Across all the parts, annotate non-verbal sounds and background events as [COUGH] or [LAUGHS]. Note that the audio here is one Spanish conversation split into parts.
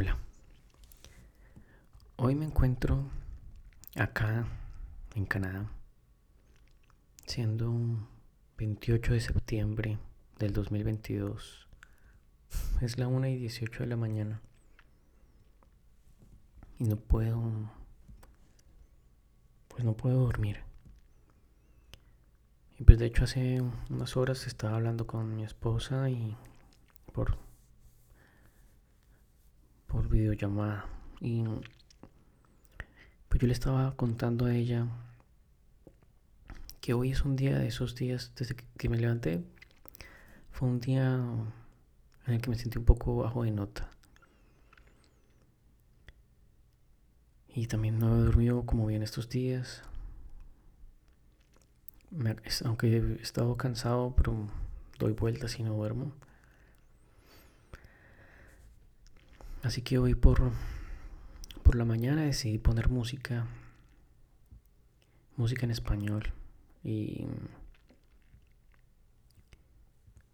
Hola. Hoy me encuentro acá en Canadá, siendo un 28 de septiembre del 2022. Es la 1 y 18 de la mañana. Y no puedo... Pues no puedo dormir. Y pues de hecho hace unas horas estaba hablando con mi esposa y por videollamada. Y pues yo le estaba contando a ella que hoy es un día de esos días desde que me levanté fue un día en el que me sentí un poco bajo de nota. Y también no he dormido como bien estos días. Aunque he estado cansado, pero doy vueltas y no duermo. Así que hoy por, por la mañana decidí poner música, música en español y,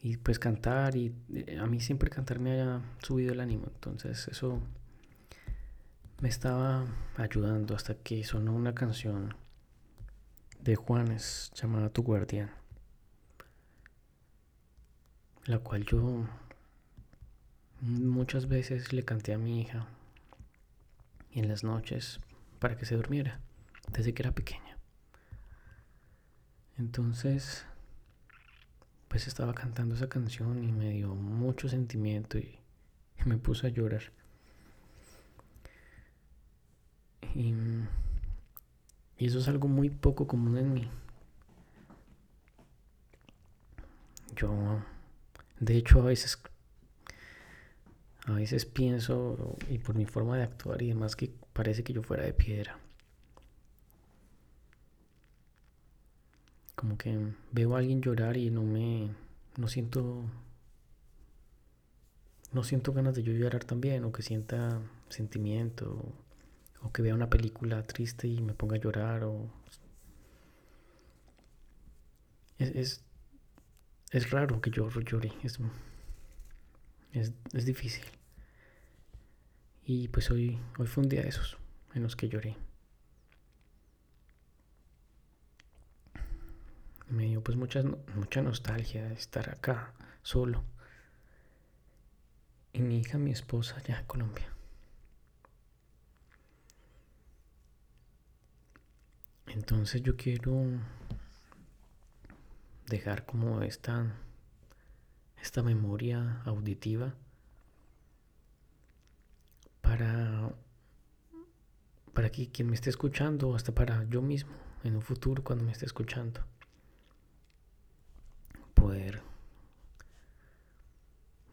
y pues cantar y eh, a mí siempre cantar me haya subido el ánimo, entonces eso me estaba ayudando hasta que sonó una canción de Juanes llamada Tu Guardián, la cual yo muchas veces le canté a mi hija en las noches para que se durmiera desde que era pequeña. Entonces, pues estaba cantando esa canción y me dio mucho sentimiento y me puse a llorar. Y y eso es algo muy poco común en mí. Yo, de hecho, a veces, a veces pienso, y por mi forma de actuar y demás, que parece que yo fuera de piedra. Como que veo a alguien llorar y no me, no siento, no siento ganas de yo llorar también, o que sienta sentimiento o que vea una película triste y me ponga a llorar o es, es, raro que yo llore es, es, es, difícil y pues hoy, hoy fue un día de esos en los que lloré. Me dio pues mucha, mucha nostalgia estar acá solo. Y mi hija, mi esposa ya en Colombia. Entonces yo quiero dejar como esta, esta memoria auditiva para, para que quien me esté escuchando, hasta para yo mismo en un futuro cuando me esté escuchando, poder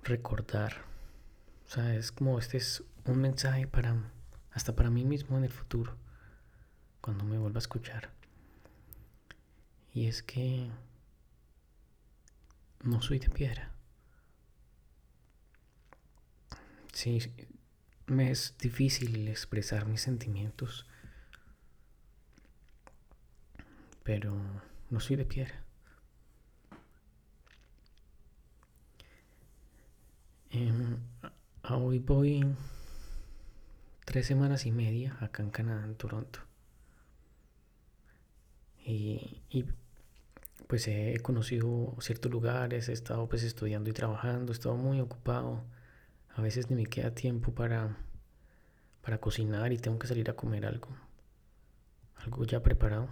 recordar. O sea, es como este es un mensaje para hasta para mí mismo en el futuro cuando me vuelva a escuchar. Y es que no soy de piedra. Sí, me es difícil expresar mis sentimientos, pero no soy de piedra. Em, hoy voy tres semanas y media acá en Canadá, en Toronto. Y, pues he conocido ciertos lugares, he estado pues estudiando y trabajando, he estado muy ocupado. A veces ni me queda tiempo para, para cocinar y tengo que salir a comer algo. Algo ya preparado.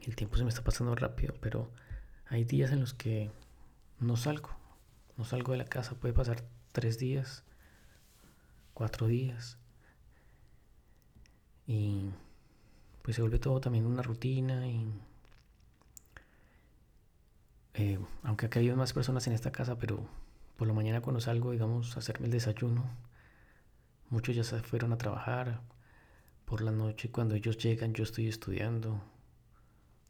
El tiempo se me está pasando rápido, pero hay días en los que no salgo. No salgo de la casa. Puede pasar tres días, cuatro días. Y pues se vuelve todo también una rutina y eh, aunque acá hay más personas en esta casa, pero por la mañana cuando salgo, digamos, a hacerme el desayuno, muchos ya se fueron a trabajar. Por la noche, cuando ellos llegan, yo estoy estudiando.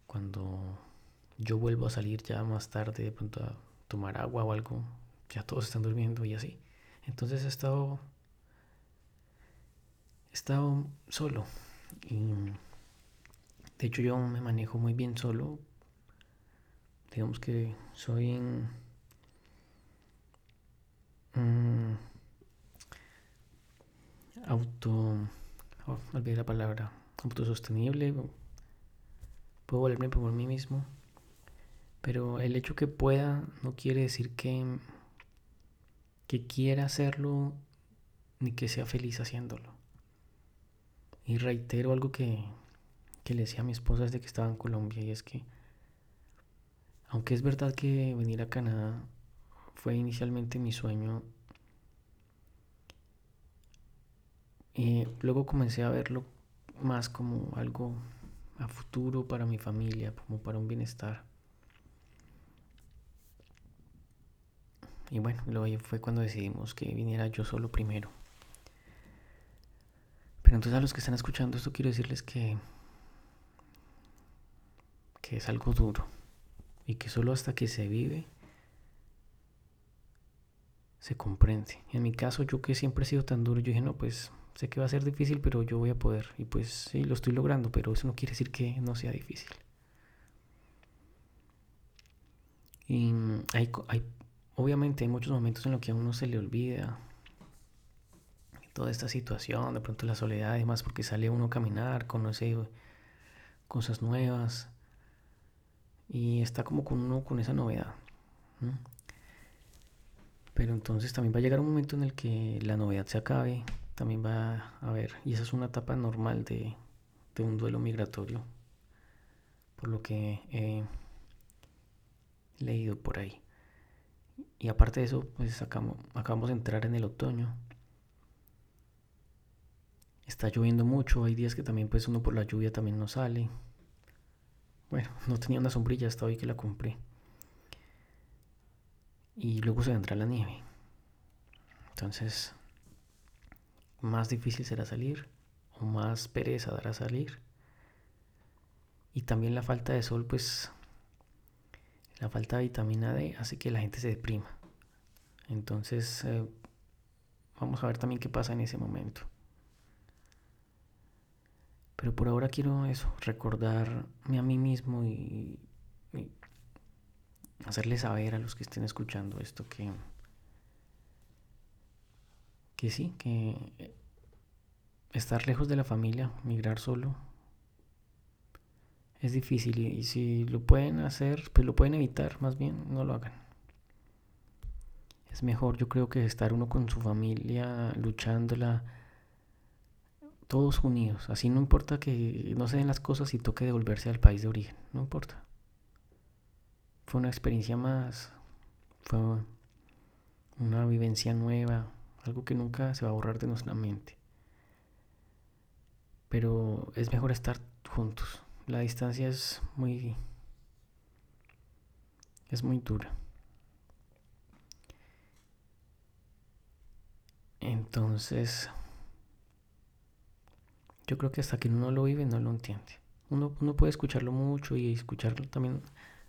Cuando yo vuelvo a salir ya más tarde, de pronto a tomar agua o algo, ya todos están durmiendo y así. Entonces he estado, he estado solo y de hecho yo me manejo muy bien solo. Digamos que soy... Mm, auto, oh, olvidé la palabra, autosostenible, puedo valerme por mí mismo, pero el hecho que pueda no quiere decir que, que quiera hacerlo ni que sea feliz haciéndolo. Y reitero algo que, que le decía a mi esposa desde que estaba en Colombia y es que aunque es verdad que venir a Canadá fue inicialmente mi sueño, y luego comencé a verlo más como algo a futuro para mi familia, como para un bienestar. Y bueno, luego fue cuando decidimos que viniera yo solo primero. Pero entonces a los que están escuchando esto quiero decirles que que es algo duro y que solo hasta que se vive se comprende. En mi caso, yo que siempre he sido tan duro, yo dije, no, pues sé que va a ser difícil, pero yo voy a poder. Y pues sí, lo estoy logrando, pero eso no quiere decir que no sea difícil. Y hay, hay, obviamente hay muchos momentos en los que a uno se le olvida toda esta situación, de pronto la soledad y demás, porque sale uno a caminar, conoce cosas nuevas y está como con uno con esa novedad. Pero entonces también va a llegar un momento en el que la novedad se acabe, también va a haber, y esa es una etapa normal de, un duelo migratorio, por lo que he leído por ahí. Y aparte de eso, pues acabamos, acabamos de entrar en el otoño. Está lloviendo mucho, hay días que también pues uno por la lluvia también no sale. Bueno, [LAUGHS] no tenía una sombrilla hasta hoy que la compré. Y luego se vendrá la nieve. Entonces, más difícil será salir o más pereza dará salir. Y también la falta de sol, pues la falta de vitamina D hace que la gente se deprima. Entonces, eh, vamos a ver también qué pasa en ese momento. Pero por ahora quiero eso, recordarme a mí mismo y, hacerle saber a los que estén escuchando esto que, que sí, que estar lejos de la familia, migrar solo, es difícil y, si lo pueden hacer, pues lo pueden evitar, más bien no lo hagan. Es mejor, yo creo que estar uno con su familia luchándola todos unidos. Así no importa que no se den las cosas y toque devolverse al país de origen, no importa. Fue una experiencia más, fue una vivencia nueva, algo que nunca se va a borrar de nuestra mente. Pero es mejor estar juntos. La distancia es muy es muy dura. Entonces, yo creo que hasta que uno lo vive no lo entiende. Uno, puede escucharlo mucho y escucharlo también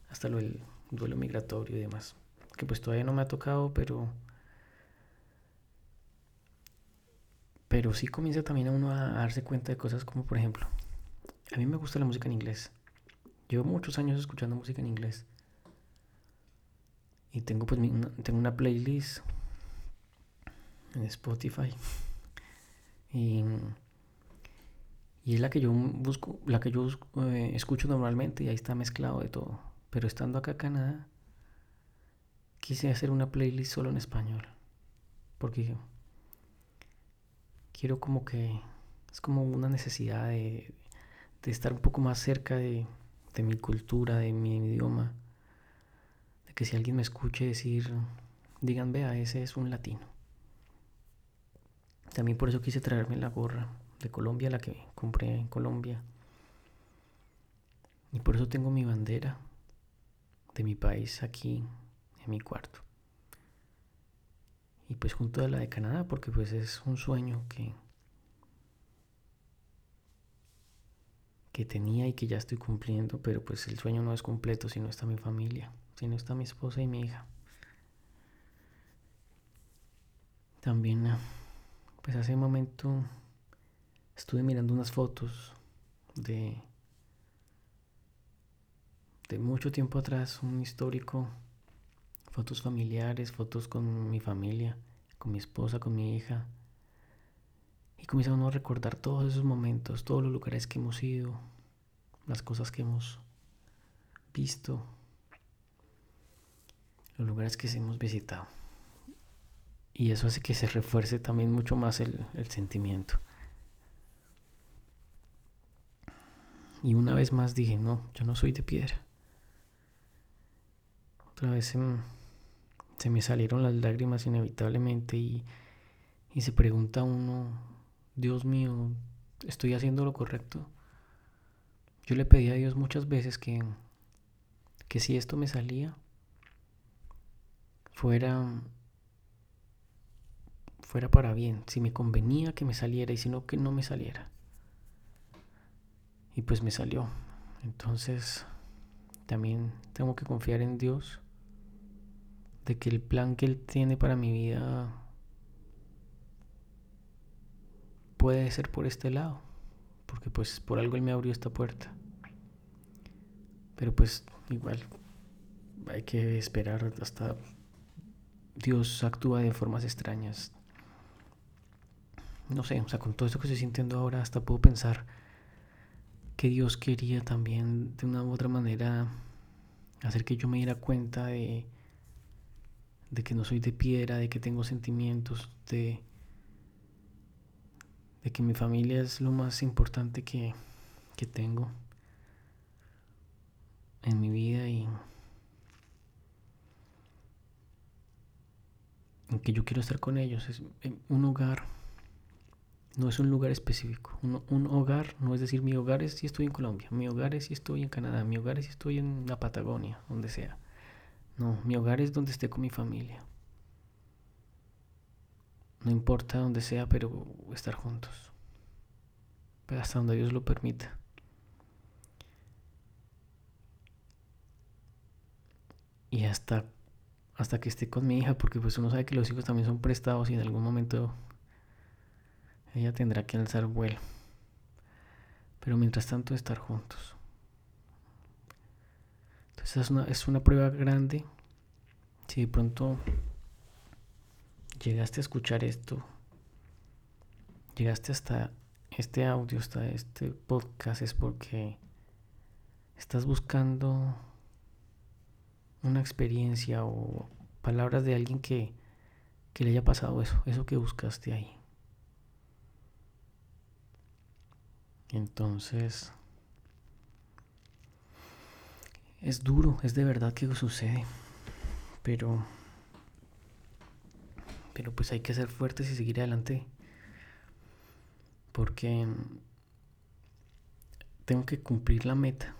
hasta lo del duelo migratorio y demás. Que pues todavía no me ha tocado, pero... Pero sí comienza también a uno a darse cuenta de cosas como por ejemplo, a mí me gusta la música en inglés. Llevo muchos años escuchando música en inglés. Y tengo pues tengo una playlist en Spotify. Y y es la que yo busco, la que yo eh, escucho normalmente y ahí está mezclado de todo. Pero estando acá Canadá, quise hacer una playlist solo en español. Porque quiero como que es como una necesidad de, estar un poco más cerca de, de, mi cultura, de mi idioma. De que si alguien me escuche decir, digan, vea, ese es un latino. También por eso quise traerme la gorra de Colombia, la que compré en Colombia. Y por eso tengo mi bandera de mi país aquí en mi cuarto. Y pues junto a la de Canadá, porque pues es un sueño que, que tenía y que ya estoy cumpliendo, pero pues el sueño no es completo si no está mi familia, si no está mi esposa y mi hija. También, pues hace un momento estuve mirando unas fotos de de mucho tiempo atrás, un histórico, fotos familiares, fotos con mi familia, con mi esposa, con mi hija. Y comienza uno a recordar todos esos momentos, todos los lugares que hemos ido, las cosas que hemos visto, los lugares que hemos visitado. Y eso hace que se refuerce también mucho más el, el sentimiento. Y una vez más dije, no, yo no soy de piedra. Otra vez se, me salieron las lágrimas inevitablemente y, y se pregunta uno, Dios mío, ¿estoy haciendo lo correcto? Yo le pedí a Dios muchas veces que, que si esto me salía, fuera, fuera para bien, si me convenía que me saliera y si no, que no me saliera. Y pues me salió. Entonces también tengo que confiar en Dios de que el plan que Él tiene para mi vida puede ser por este lado. Porque pues por algo Él me abrió esta puerta. Pero pues igual hay que esperar hasta Dios actúa de formas extrañas. No sé, o sea, con todo esto que estoy sintiendo ahora hasta puedo pensar que Dios quería también de una u otra manera hacer que yo me diera cuenta de, de que no soy de piedra, de que tengo sentimientos, de, de que mi familia es lo más importante que, que tengo en mi vida y en que yo quiero estar con ellos. Es un hogar no es un lugar específico. Un, hogar no es decir mi hogar es si estoy en Colombia, mi hogar es si estoy en Canadá, mi hogar es si estoy en la Patagonia, donde sea. No, mi hogar es donde esté con mi familia. No importa donde sea, pero estar juntos. Hasta donde Dios lo permita. Y hasta, hasta que esté con mi hija, porque pues uno sabe que los hijos también son prestados y en algún momento ella tendrá que alzar vuelo. Pero mientras tanto estar juntos. Entonces es una, es una prueba grande. Si de pronto llegaste a escuchar esto, llegaste hasta este audio, hasta este podcast, es porque estás buscando una experiencia o palabras de alguien que, que le haya pasado eso, eso que buscaste ahí. Entonces, es duro, es de verdad que sucede, pero, pero pues hay que ser fuertes y seguir adelante, porque tengo que cumplir la meta,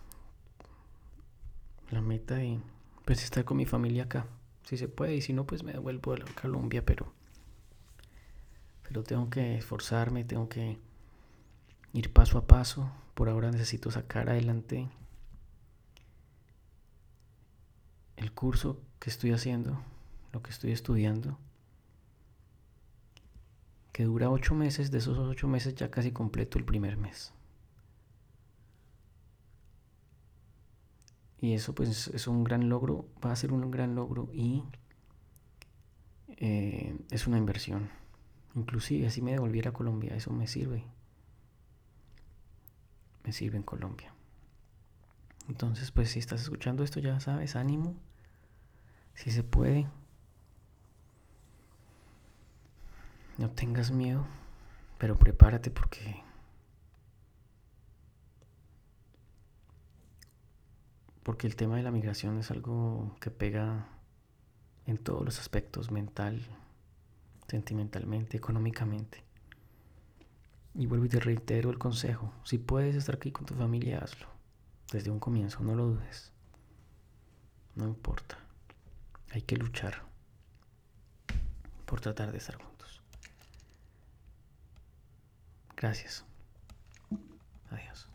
la meta de pues estar con mi familia acá, si se puede, y si no, pues me devuelvo a Colombia, pero, pero tengo que esforzarme, tengo que ir paso a paso. Por ahora necesito sacar adelante el curso que estoy haciendo, lo que estoy estudiando, que dura ocho meses. De esos ocho meses ya casi completo el primer mes. Y eso pues es un gran logro, va a ser un gran logro y eh, es una inversión. Inclusive si me devolviera a Colombia, eso me sirve me sirve en Colombia. Entonces, pues si estás escuchando esto, ya sabes, ánimo. Si se puede. No tengas miedo, pero prepárate porque porque el tema de la migración es algo que pega en todos los aspectos, mental, sentimentalmente, económicamente. Y vuelvo y te reitero el consejo. Si puedes estar aquí con tu familia, hazlo. Desde un comienzo, no lo dudes. No importa. Hay que luchar por tratar de estar juntos. Gracias. Adiós.